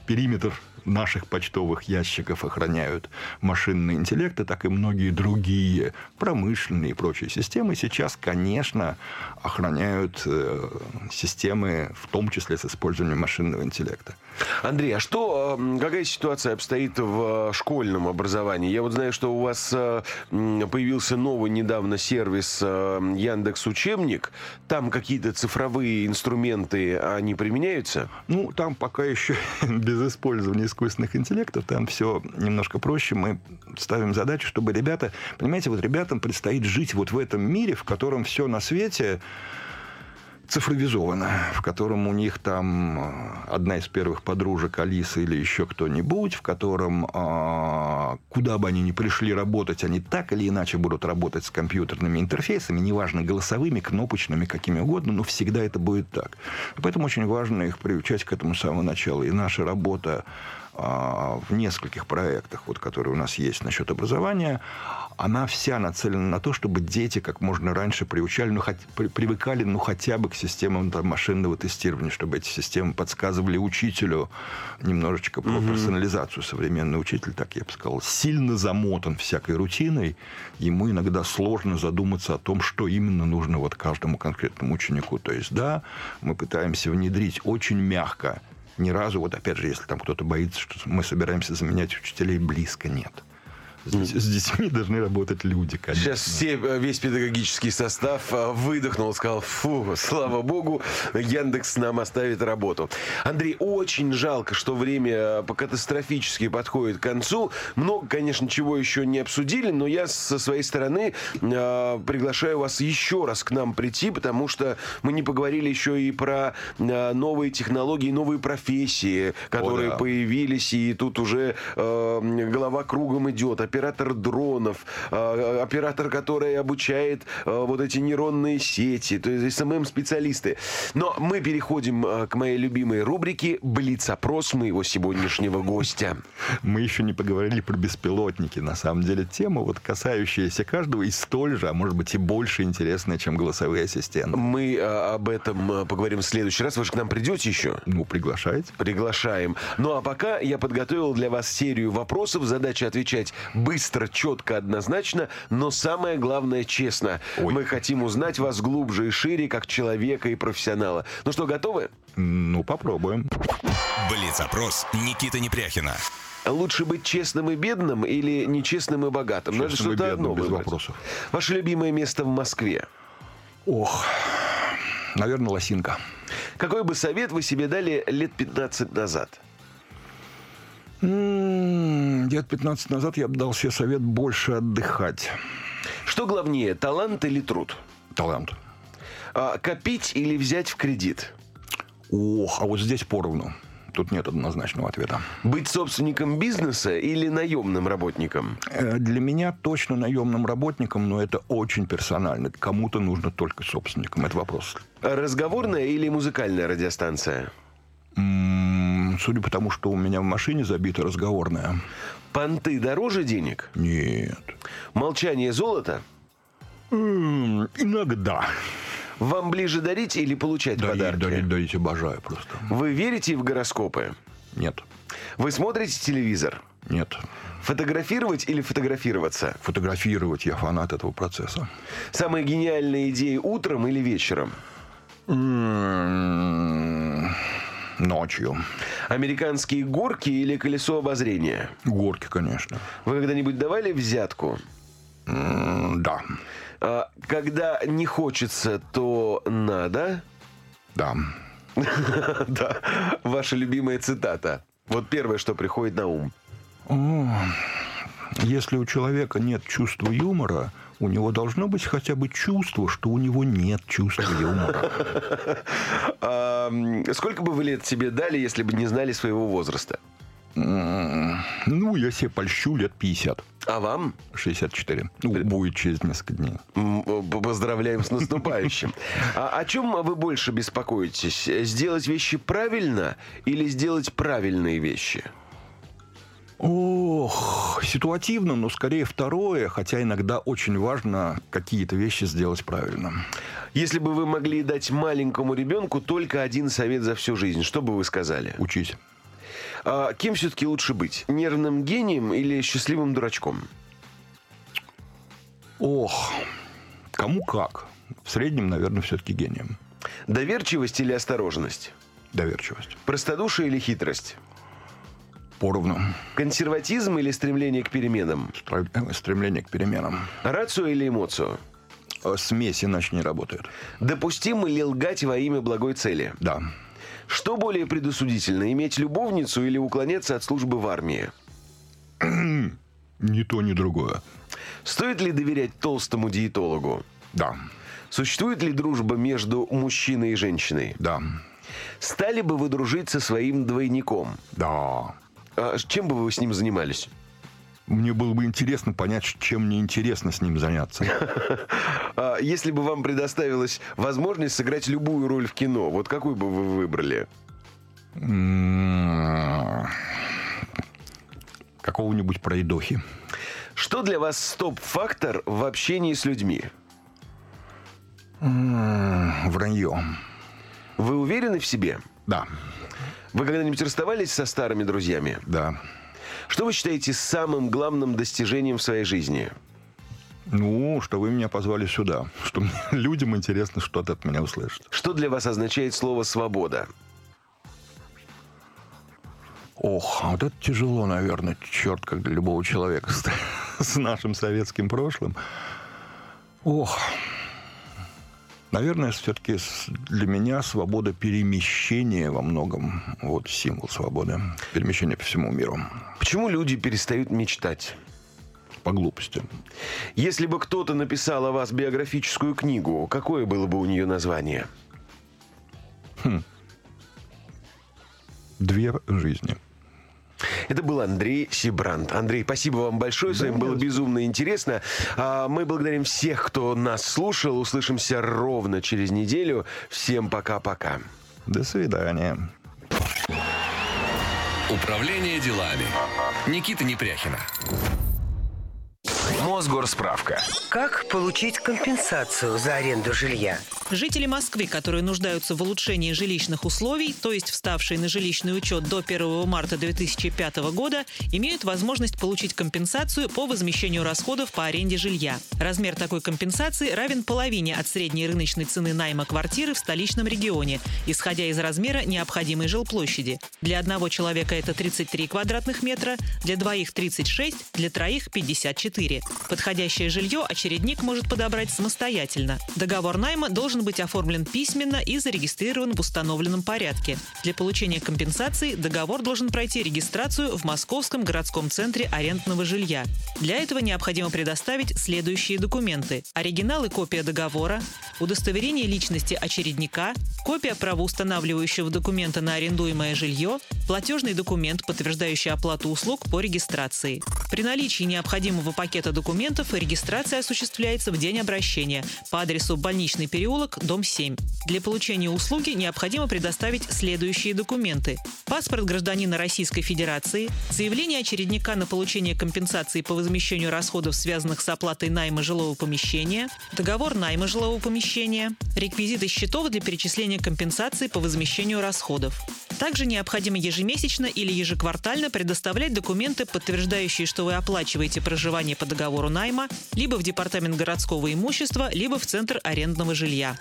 периметр наших почтовых ящиков охраняют машинные интеллекты, так и многие другие промышленные и прочие системы сейчас, конечно, охраняют э, системы, в том числе с использованием машинного интеллекта. Андрей, а что, э, какая ситуация обстоит в э, школьном образовании? Я вот знаю, что у вас э, появился новый недавно сервис э, Яндекс Учебник. Там какие-то цифровые инструменты, они применяются? Ну, там пока еще (laughs) без использования искусственных интеллектов, там все немножко проще. Мы ставим задачу, чтобы ребята... Понимаете, вот ребятам предстоит жить вот в этом мире, в котором все на свете цифровизовано, в котором у них там э, одна из первых подружек Алиса или еще кто-нибудь, в котором э, куда бы они ни пришли работать, они так или иначе будут работать с компьютерными интерфейсами, неважно, голосовыми, кнопочными, какими угодно, но всегда это будет так. Поэтому очень важно их приучать к этому с самого начала. И наша работа а, в нескольких проектах, вот, которые у нас есть насчет образования, она вся нацелена на то, чтобы дети как можно раньше приучали, ну, хот- при- привыкали ну, хотя бы к системам там, машинного тестирования, чтобы эти системы подсказывали учителю немножечко про персонализацию. Современный учитель, так я бы сказал, сильно замотан всякой рутиной. Ему иногда сложно задуматься о том, что именно нужно вот каждому конкретному ученику. То есть, да, мы пытаемся внедрить очень мягко ни разу, вот опять же, если там кто-то боится, что мы собираемся заменять учителей, близко нет. С, с детьми должны работать люди, конечно. Сейчас все, э, весь педагогический состав э, выдохнул, сказал, фу, слава богу, Яндекс нам оставит работу. Андрей, очень жалко, что время э, по- катастрофически подходит к концу. Много, конечно, чего еще не обсудили, но я со своей стороны э, приглашаю вас еще раз к нам прийти, потому что мы не поговорили еще и про э, новые технологии, новые профессии, которые да. появились, и тут уже э, голова кругом идет. Оператор дронов, э, оператор, который обучает э, вот эти нейронные сети, то есть СММ-специалисты. Но мы переходим к моей любимой рубрике «Блиц-опрос» моего сегодняшнего гостя. Мы еще не поговорили про беспилотники. На самом деле тема, вот касающаяся каждого, и столь же, а может быть и больше интересная, чем голосовые ассистенты. Мы об этом поговорим в следующий раз. Вы же к нам придете еще? Ну, приглашайте. Приглашаем. Ну а пока я подготовил для вас серию вопросов. Задача отвечать Быстро, четко, однозначно, но самое главное честно. Ой. Мы хотим узнать вас глубже и шире, как человека и профессионала. Ну что, готовы? Ну, попробуем. Блиц-опрос Никиты Непряхина. Лучше быть честным и бедным или нечестным и богатым? Надо Честным и что-то бедным, одно без выбрать. вопросов. Ваше любимое место в Москве? Ох, наверное, лосинка. Какой бы совет вы себе дали лет 15 назад? М, Лет 15 назад я бы дал себе совет больше отдыхать. Что главнее, талант или труд? Талант. А, копить или взять в кредит? Ох, а вот здесь поровну. Тут нет однозначного ответа. Быть собственником бизнеса или наемным работником? Э, Для меня точно наемным работником, но это очень персонально. Кому-то нужно только собственником. Это вопрос. Разговорная или музыкальная радиостанция? М, Судя по тому, что у меня в машине забита разговорная. Понты дороже денег? Нет. Молчание золото? М, Иногда. Вам ближе дарить или получать Дарить, подарки? дарить, дарить, обожаю просто. Вы верите в гороскопы? Нет. Вы смотрите телевизор? Нет. Фотографировать или фотографироваться? Фотографировать я фанат этого процесса. Самые гениальные идеи утром или вечером? Ночью. Американские горки или колесо обозрения? Горки, конечно. Вы когда-нибудь давали взятку? М, Да. А, когда не хочется, то надо? Да. (laughs) Да. Ваша любимая цитата. Вот первое, что приходит на ум. Если у человека нет чувства юмора, у него должно быть хотя бы чувство, что у него нет чувства юмора. (laughs) Сколько бы вы лет себе дали, если бы не знали своего возраста? Ну, я себе польщу лет 50. А вам? 64. Ну, будет через несколько дней. П- Поздравляем с наступающим. (laughs) А о чем вы больше беспокоитесь? Сделать вещи правильно или сделать правильные вещи? Ох, ситуативно, но скорее второе, хотя иногда очень важно какие-то вещи сделать правильно. Если бы вы могли дать маленькому ребенку только один совет за всю жизнь, что бы вы сказали? Учись. А кем все-таки лучше быть? Нервным гением или счастливым дурачком? Ох, кому как. В среднем, наверное, все-таки гением. Доверчивость или осторожность? Доверчивость. Простодушие или хитрость? Поровну. Консерватизм или стремление к переменам? Э, Стремление к переменам. Рацию или эмоцию? Э, Смесь иначе не работает. Допустимо ли лгать во имя благой цели? Да. Что более предосудительно, иметь любовницу или уклоняться от службы в армии? Ни то, ни другое. Стоит ли доверять толстому диетологу? Да. Существует ли дружба между мужчиной и женщиной? Да. Стали бы вы дружить со своим двойником? Да. А чем бы вы с ним занимались? Мне было бы интересно понять, чем мне интересно с ним заняться. (laughs) А если бы вам предоставилась возможность сыграть любую роль в кино, вот какую бы вы выбрали? М, Какого-нибудь пройдохи. Что для вас стоп-фактор в общении с людьми? М, Вранье. Вы уверены в себе? Да. Вы когда-нибудь расставались со старыми друзьями? Да. Что вы считаете самым главным достижением в своей жизни? Ну, что вы меня позвали сюда. (laughs) Что людям интересно что-то от меня услышать. Что для вас означает слово «свобода»? Ох, а вот это тяжело, наверное, черт, как для любого человека (laughs) с, с нашим советским прошлым. Ох, наверное, все-таки для меня свобода перемещения во многом вот символ свободы. Перемещение по всему миру. Почему люди перестают мечтать? По глупости. Если бы кто-то написал о вас биографическую книгу, какое было бы у нее название? Две жизни. Это был Андрей Сибрант. Андрей, спасибо вам большое. С вами было безумно интересно. А, Мы благодарим всех, кто нас слушал. Услышимся ровно через неделю. Всем пока-пока. До свидания. Управление делами. Никита Непряхина. Мосгорсправка. Как получить компенсацию за аренду жилья? Жители Москвы, которые нуждаются в улучшении жилищных условий, то есть вставшие на жилищный учет до 1 марта 2005 года, имеют возможность получить компенсацию по возмещению расходов по аренде жилья. Размер такой компенсации равен половине от средней рыночной цены найма квартиры в столичном регионе, исходя из размера необходимой жилплощади. Для одного человека это 33 квадратных метра, для двоих 36, для троих 54. Подходящее жилье очередник может подобрать самостоятельно. Договор найма должен быть оформлен письменно и зарегистрирован в установленном порядке. Для получения компенсации договор должен пройти регистрацию в Московском городском центре арендного жилья. Для этого необходимо предоставить следующие документы. Оригинал и копия договора, удостоверение личности очередника, копия правоустанавливающего документа на арендуемое жилье, платежный документ, подтверждающий оплату услуг по регистрации. При наличии необходимого пакета документов регистрация осуществляется в день обращения по адресу Больничный переулок, дом 7. Для получения услуги необходимо предоставить следующие документы. Паспорт гражданина Российской Федерации, заявление очередника на получение компенсации по возмещению расходов, связанных с оплатой найма жилого помещения, договор найма жилого помещения, реквизиты счетов для перечисления компенсации по возмещению расходов. Также необходимо ежемесячно или ежеквартально предоставлять документы, подтверждающие, что вы оплачиваете проживание по договору найма либо в Департамент городского имущества, либо в Центр арендного жилья.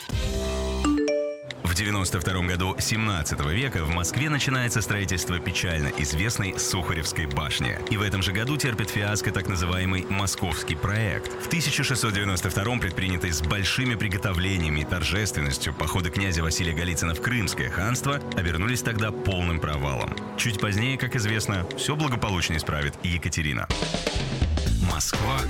В 92 году 17 века в Москве начинается строительство печально известной Сухаревской башни. И в этом же году терпит фиаско так называемый «Московский проект». В 1692 предпринятый с большими приготовлениями и торжественностью походы князя Василия Голицына в Крымское ханство обернулись тогда полным провалом. Чуть позднее, как известно, все благополучно исправит Екатерина. Москва